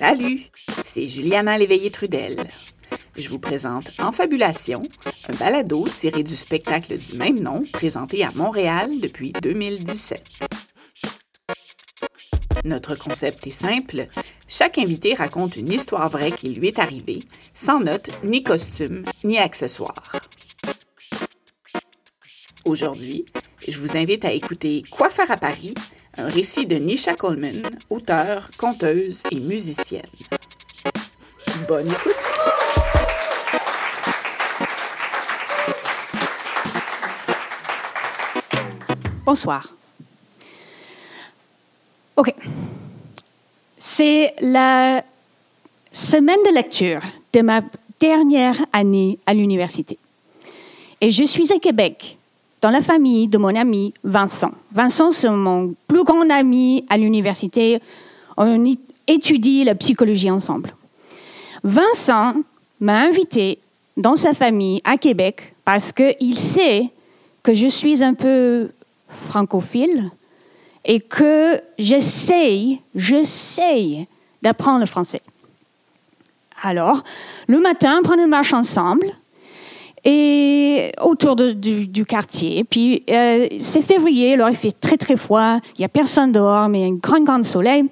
Salut, c'est Juliana Léveillé-Trudel. Je vous présente En Fabulation, un balado tiré du spectacle du même nom présenté à Montréal depuis 2017. Notre concept est simple. Chaque invité raconte une histoire vraie qui lui est arrivée, sans notes, ni costumes, ni accessoires. Aujourd'hui, je vous invite à écouter Quoi faire à Paris, un récit de Nisha Coleman, auteure, conteuse et musicienne. Bonne écoute! Bonsoir. OK. C'est la semaine de lecture de ma dernière année à l'université. Et je suis à Québec, dans la famille de mon ami Vincent. Vincent, c'est mon plus grand ami à l'université. On étudie la psychologie ensemble. Vincent m'a invité dans sa famille à Québec parce qu'il sait que je suis un peu francophile et que j'essaye, j'essaye d'apprendre le français. Alors, le matin, on une marche ensemble et autour du, quartier. Puis euh, c'est février, alors il fait très très froid, il n'y a personne dehors, mais il y a un grand grand soleil.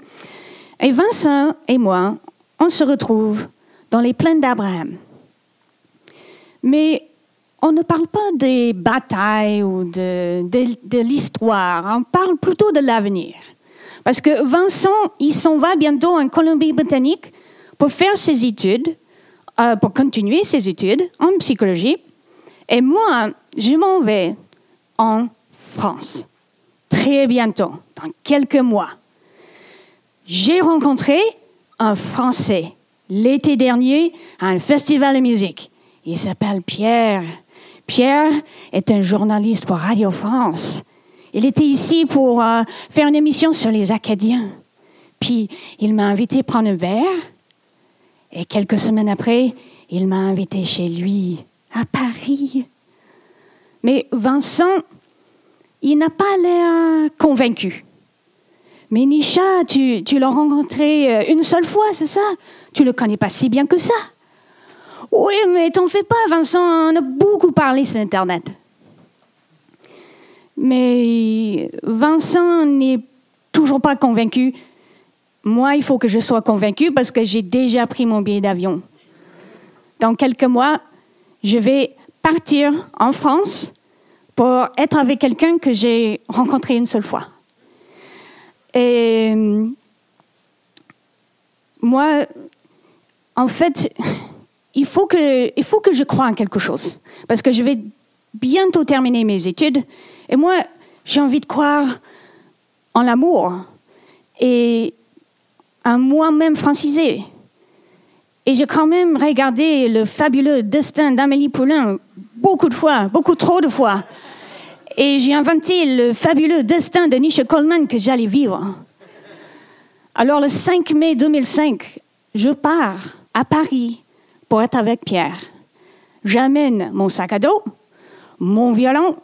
Et Vincent et moi, on se retrouve dans les plaines d'Abraham. Mais on ne parle pas des batailles ou de, de, l'histoire, on parle plutôt de l'avenir. Parce que Vincent, il s'en va bientôt en Colombie-Britannique pour faire ses études, euh, pour continuer ses études en psychologie. Et moi, je m'en vais en France, très bientôt, dans quelques mois. J'ai rencontré un Français l'été dernier à un festival de musique. Il s'appelle Pierre. Pierre est un journaliste pour Radio France. Il était ici pour euh, faire une émission sur les Acadiens. Puis il m'a invité à prendre un verre. Et quelques semaines après, il m'a invité chez lui, à Paris. Mais Vincent, il n'a pas l'air convaincu. Mais Nisha, tu, l'as rencontré euh, une seule fois, c'est ça? Tu le connais pas si bien que ça oui, mais t'en fais pas, Vincent, on a beaucoup parlé sur Internet. Mais Vincent n'est toujours pas convaincu. Moi, il faut que je sois convaincu parce que j'ai déjà pris mon billet d'avion. Dans quelques mois, je vais partir en France pour être avec quelqu'un que j'ai rencontré une seule fois. Et moi, en fait, il faut que, il faut que je croie en quelque chose. Parce que je vais bientôt terminer mes études. Et moi, j'ai envie de croire en l'amour et en moi-même francisé. Et j'ai quand même regardé le fabuleux destin d'Amélie Poulain beaucoup de fois, beaucoup trop de fois. Et j'ai inventé le fabuleux destin de Nietzsche Coleman que j'allais vivre. Alors le 5 mai 2005, je pars à Paris pour être avec Pierre. J'amène mon sac à dos, mon violon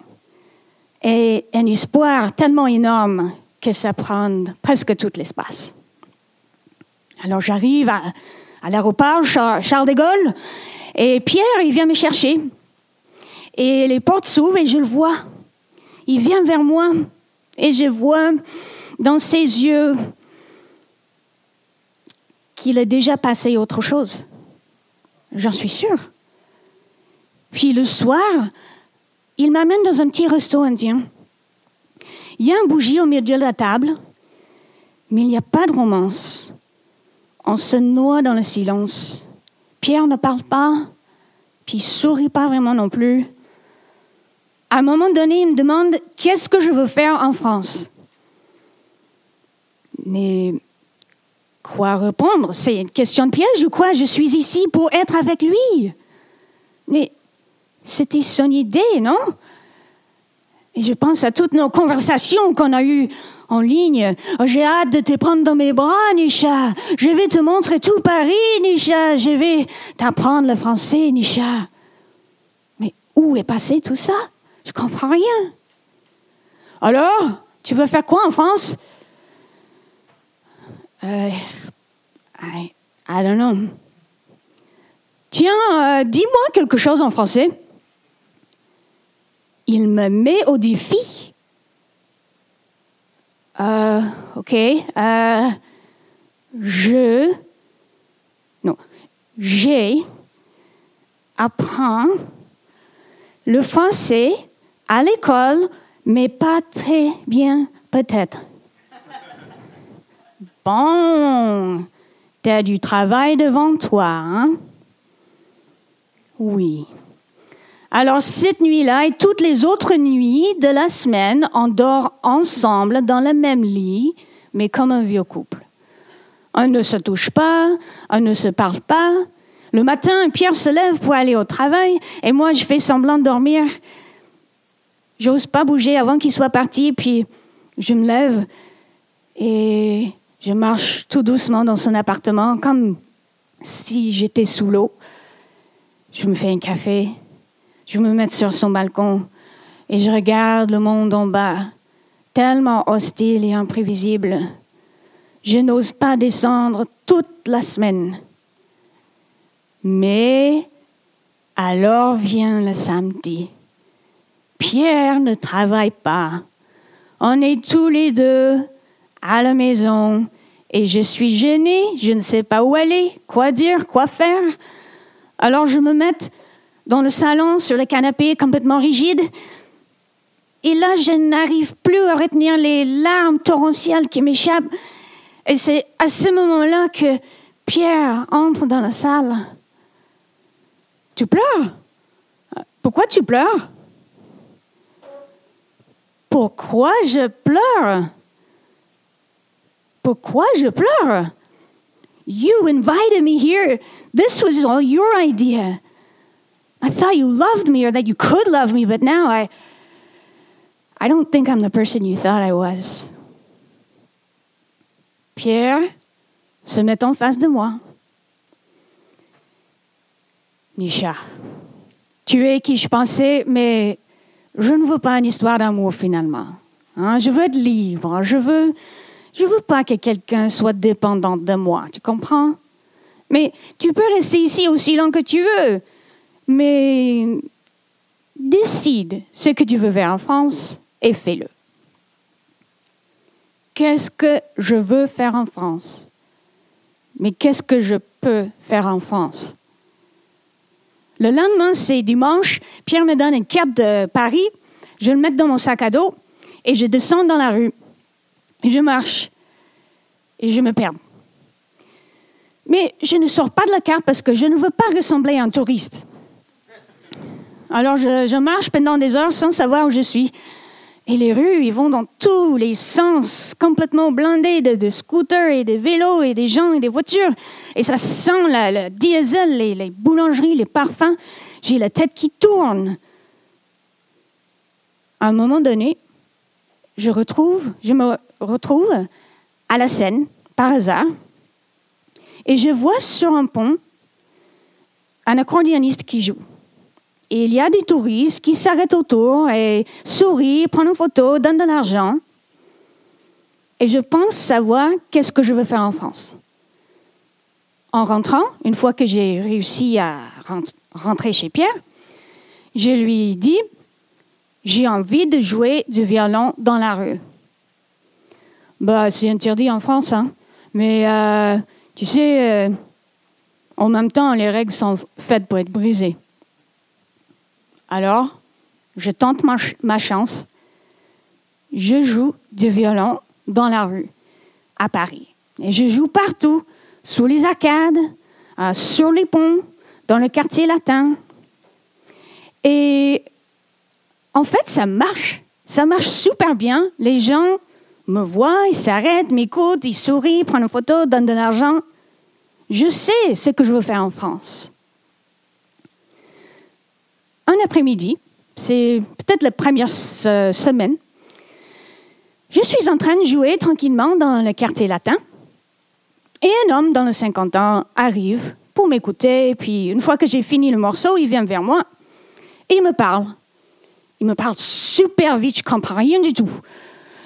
et un espoir tellement énorme que ça prend presque tout l'espace. Alors j'arrive à, l'aéroport Charles de Gaulle et Pierre, il vient me chercher. Et les portes s'ouvrent et je le vois. Il vient vers moi et je vois dans ses yeux qu'il a déjà passé autre chose. J'en suis sûre. Puis le soir, il m'amène dans un petit resto indien. Il y a un bougie au milieu de la table, mais il n'y a pas de romance. On se noie dans le silence. Pierre ne parle pas, puis il sourit pas vraiment non plus. À un moment donné, il me demande qu'est-ce que je veux faire en France? Mais Quoi répondre? C'est une question de piège ou quoi? Je suis ici pour être avec lui. Mais c'était son idée, non? Et je pense à toutes nos conversations qu'on a eues en ligne. Oh, j'ai hâte de te prendre dans mes bras, Nisha. Je vais te montrer tout Paris, Nisha. Je vais t'apprendre le français, Nisha. Mais où est passé tout ça? Je comprends rien. Alors, tu veux faire quoi en France? Euh, I, I don't know. Tiens, euh, dis-moi quelque chose en français. Il me met au défi. Euh, ok. Euh, je. Non. J'ai. Apprends le français à l'école, mais pas très bien, peut-être. Bon, t'as du travail devant toi, hein? Oui. Alors cette nuit-là et toutes les autres nuits de la semaine, on dort ensemble dans le même lit, mais comme un vieux couple. On ne se touche pas, on ne se parle pas. Le matin, Pierre se lève pour aller au travail et moi, je fais semblant de dormir. J'ose pas bouger avant qu'il soit parti, puis je me lève et je marche tout doucement dans son appartement, comme si j'étais sous l'eau. Je me fais un café, je me mets sur son balcon et je regarde le monde en bas, tellement hostile et imprévisible. Je n'ose pas descendre toute la semaine. Mais alors vient le samedi. Pierre ne travaille pas. On est tous les deux à la maison et je suis gênée, je ne sais pas où aller, quoi dire, quoi faire. Alors je me mets dans le salon, sur le canapé, complètement rigide. Et là, je n'arrive plus à retenir les larmes torrentielles qui m'échappent. Et c'est à ce moment-là que Pierre entre dans la salle. Tu pleures? Pourquoi tu pleures? Pourquoi je pleure? Pourquoi je pleure? You invited me here. This was all your idea. I thought you loved me or that you could love me, but now I I don't think I'm the person you thought I was. Pierre se met en face de moi. Misha, tu es qui je pensais, mais je ne veux pas une histoire d'amour finalement. Hein? Je veux être libre. Je veux, je veux pas que quelqu'un soit dépendant de moi. Tu comprends? Mais tu peux rester ici aussi longtemps que tu veux. Mais décide ce que tu veux faire en France et fais-le. Qu'est-ce que je veux faire en France? Mais qu'est-ce que je peux faire en France? Le lendemain, c'est dimanche. Pierre me donne une carte de Paris. Je le mets dans mon sac à dos et je descends dans la rue. Je marche et je me perds. Mais je ne sors pas de la carte parce que je ne veux pas ressembler à un touriste. Alors je, marche pendant des heures sans savoir où je suis. Et les rues, ils vont dans tous les sens, complètement blindées de, scooters et de vélos et des gens et des voitures. Et ça sent le diesel, les, les boulangeries, les parfums. J'ai la tête qui tourne. À un moment donné, je retrouve, je me retrouve à la Seine par hasard, et je vois sur un pont un accordéoniste qui joue. Et il y a des touristes qui s'arrêtent autour et sourient, prennent une photo, donnent de l'argent. Et je pense savoir qu'est-ce que je veux faire en France. En rentrant, une fois que j'ai réussi à rentrer chez Pierre, je lui dis, j'ai envie de jouer du violon dans la rue. Bah, c'est interdit en France, hein. Mais euh, tu sais, euh, en même temps, les règles sont faites pour être brisées. Alors, je tente ma, chance. Je joue du violon dans la rue, à Paris. Et je joue partout, sous les arcades, euh, sur les ponts, dans le quartier latin. Et en fait, ça marche. Ça marche super bien. Les gens me voient, ils s'arrêtent, m'écoutent, ils sourient, prennent une photo, donnent de l'argent. Je sais ce que je veux faire en France un après-midi, c'est peut-être la première semaine, je suis en train de jouer tranquillement dans le quartier latin et un homme dans les 50 ans arrive pour m'écouter. Et puis, une fois que j'ai fini le morceau, il vient vers moi et il me parle. Il me parle super vite, je comprends rien du tout.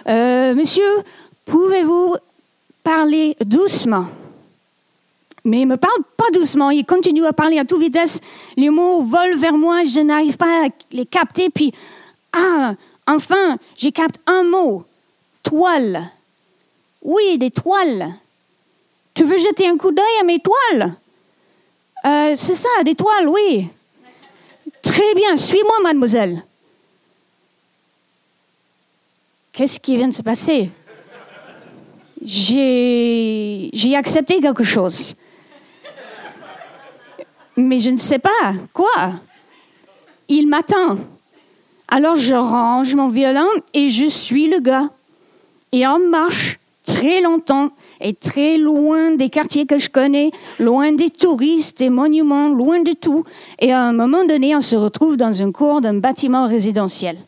Euh, monsieur, pouvez-vous parler doucement? Mais il me parle pas doucement, il continue à parler à toute vitesse. Les mots volent vers moi, je n'arrive pas à les capter. Puis, ah, enfin, j'ai capté un mot. Toile. Oui, des toiles. Tu veux jeter un coup d'œil à mes toiles? Euh, C'est ça, des toiles, oui. Très bien, suis-moi, mademoiselle. Qu'est-ce qui vient de se passer? J'ai accepté quelque chose. Mais je ne sais pas. Quoi? Il m'attend. Alors je range mon violon et je suis le gars. Et on marche très longtemps et très loin des quartiers que je connais, loin des touristes, des monuments, loin de tout. Et à un moment donné, on se retrouve dans une cour d'un bâtiment résidentiel.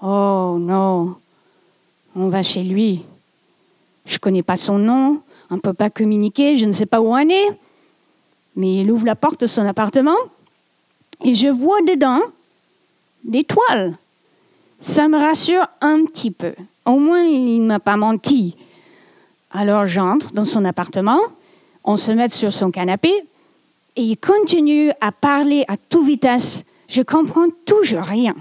Oh non, on va chez lui. Je ne connais pas son nom, on ne peut pas communiquer, je ne sais pas où on est. Mais il ouvre la porte de son appartement et je vois dedans des toiles. Ça me rassure un petit peu. Au moins, il ne m'a pas menti. Alors j'entre dans son appartement, on se met sur son canapé et il continue à parler à toute vitesse. Je comprends toujours rien.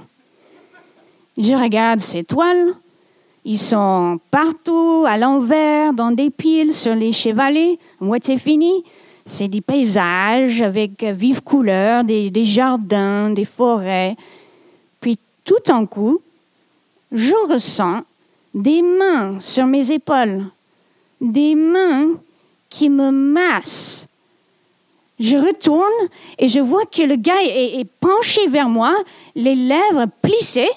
Je regarde ses toiles. Ils sont partout, à l'envers, dans des piles, sur les chevalets, moitié fini. C'est des paysages avec vives couleurs, des, jardins, des forêts. Puis tout en coup, je ressens des mains sur mes épaules, des mains qui me massent. Je retourne et je vois que le gars est, penché vers moi, les lèvres plissées.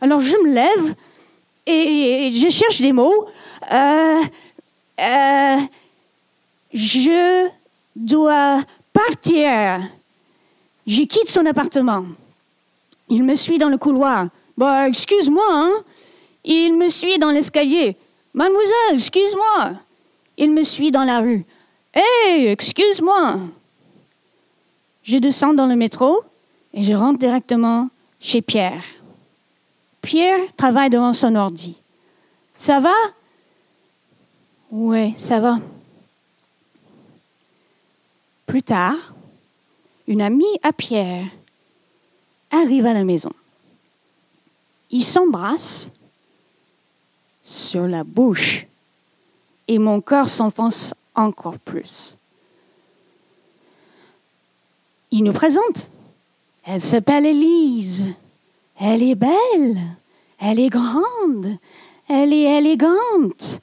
Alors je me lève et, je cherche des mots. Euh, euh, je dois partir. Je quitte son appartement. Il me suit dans le couloir. Excuse-moi, hein? Il me suit dans l'escalier. Mademoiselle, excuse-moi. Il me suit dans la rue. Hé, excuse-moi. Je descends dans le métro et je rentre directement chez Pierre. Pierre travaille devant son ordi. Ça va? Oui, ça va. Plus tard, une amie à Pierre arrive à la maison. Ils s'embrassent sur la bouche et mon cœur s'enfonce encore plus. Il nous présente. Elle s'appelle Élise. Elle est belle. Elle est grande. Elle est élégante.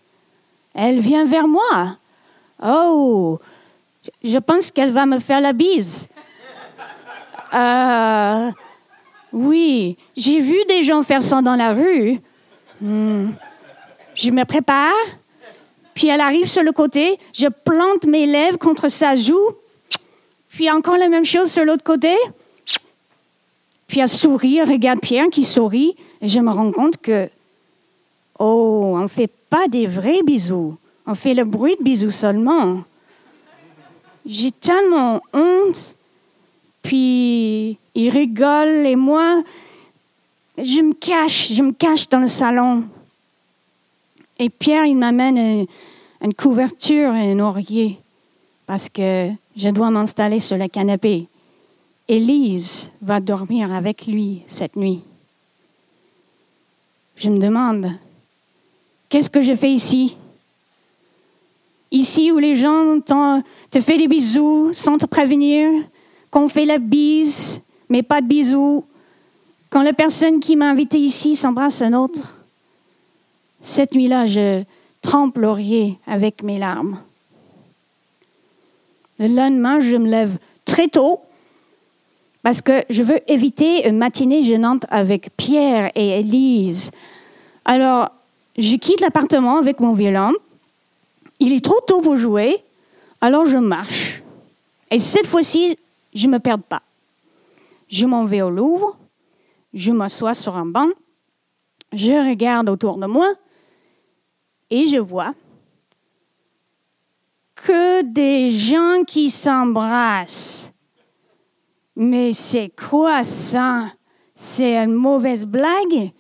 Elle vient vers moi. Oh, je pense qu'elle va me faire la bise. Euh, oui, j'ai vu des gens faire ça dans la rue. Hmm. Je me prépare, puis elle arrive sur le côté, je plante mes lèvres contre sa joue, puis encore la même chose sur l'autre côté. Puis elle sourit, regarde Pierre qui sourit, et je me rends compte que, oh, on ne fait pas des vrais bisous, on fait le bruit de bisous seulement. J'ai tellement honte, puis il rigole, et moi, je me cache, je me cache dans le salon. Et Pierre, il m'amène une, couverture et un oreiller parce que je dois m'installer sur le canapé. Élise va dormir avec lui cette nuit. Je me demande, qu'est-ce que je fais ici? Ici où les gens te font des bisous sans te prévenir, qu'on fait la bise, mais pas de bisous, quand la personne qui m'a invité ici s'embrasse un autre. Cette nuit-là, je trempe laurier avec mes larmes. Le lendemain, je me lève très tôt parce que je veux éviter une matinée gênante avec Pierre et Élise. Alors, je quitte l'appartement avec mon violon. Il est trop tôt pour jouer, alors je marche. Et cette fois-ci, je ne me perds pas. Je m'en vais au Louvre, je m'assois sur un banc, je regarde autour de moi et je vois que des gens qui s'embrassent. Mais c'est quoi ça? C'est une mauvaise blague?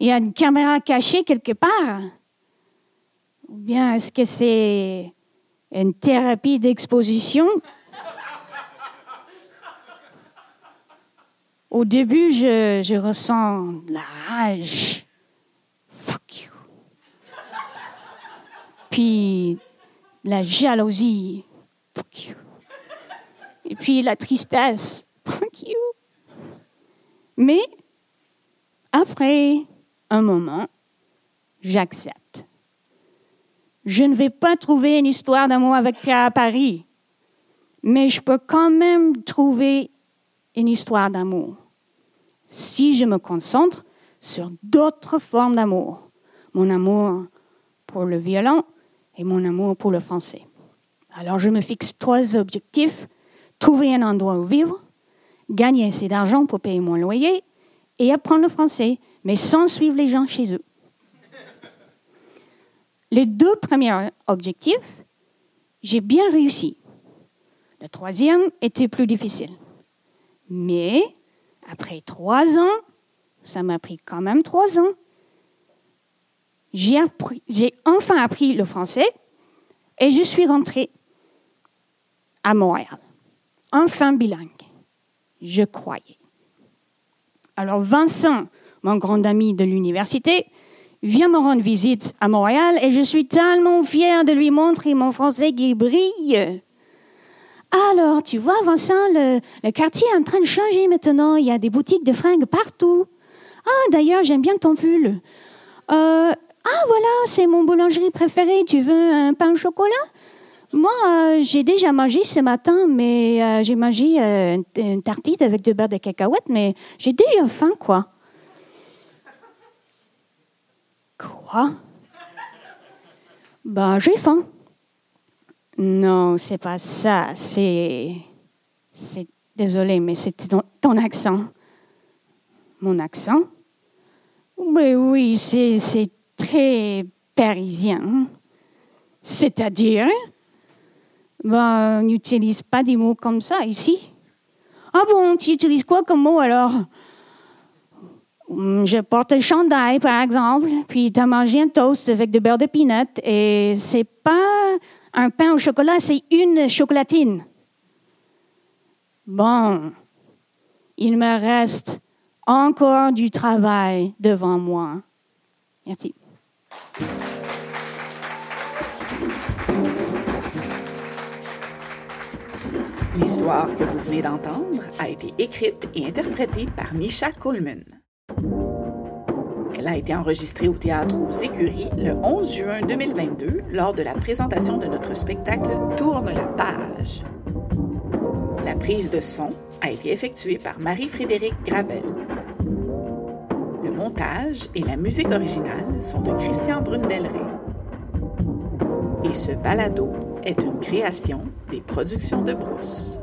Il y a une caméra cachée quelque part? Ou bien est-ce que c'est une thérapie d'exposition? Au début, je, je ressens la rage. Fuck you. Puis la jalousie. Fuck you. Et puis la tristesse. Fuck you. Mais après un moment, j'accepte. Je ne vais pas trouver une histoire d'amour avec Pierre à Paris, mais je peux quand même trouver une histoire d'amour si je me concentre sur d'autres formes d'amour. Mon amour pour le violon et mon amour pour le français. Alors je me fixe trois objectifs. Trouver un endroit où vivre, gagner assez d'argent pour payer mon loyer et apprendre le français, mais sans suivre les gens chez eux. Les deux premiers objectifs, j'ai bien réussi. Le troisième était plus difficile. Mais après trois ans, ça m'a pris quand même trois ans, j'ai, enfin appris le français et je suis rentrée à Montréal. Enfin bilingue, je croyais. Alors Vincent, mon grand ami de l'université, vient me rendre visite à Montréal et je suis tellement fière de lui montrer mon français qui brille. Alors, tu vois, Vincent, le, quartier est en train de changer maintenant. Il y a des boutiques de fringues partout. Ah, d'ailleurs, j'aime bien ton pull. Euh, ah, voilà, c'est mon boulangerie préférée. Tu veux un pain au chocolat? Moi, euh, j'ai déjà mangé ce matin, mais euh, j'ai mangé une tartine avec du beurre de cacahuète, mais j'ai déjà faim, quoi. Ben, j'ai faim. Non, c'est pas ça. C'est. C'est. Désolé, mais c'était ton, accent. Mon accent? Oui, oui, c'est, c'est très parisien. C'est-à-dire? Ben, on n'utilise pas des mots comme ça ici. Ah bon, tu utilises quoi comme mot alors? Je porte le chandail, par exemple, puis tu as mangé un toast avec du beurre de peanut, et c'est pas un pain au chocolat, c'est une chocolatine. Bon, il me reste encore du travail devant moi. Merci. L'histoire que vous venez d'entendre a été écrite et interprétée par Misha Coleman. Elle a été enregistrée au théâtre aux Écuries le 11 juin 2022 lors de la présentation de notre spectacle Tourne la page. La prise de son a été effectuée par Marie-Frédérique Gravel. Le montage et la musique originale sont de Christian Brundelray. Et ce balado est une création des productions de Brousse.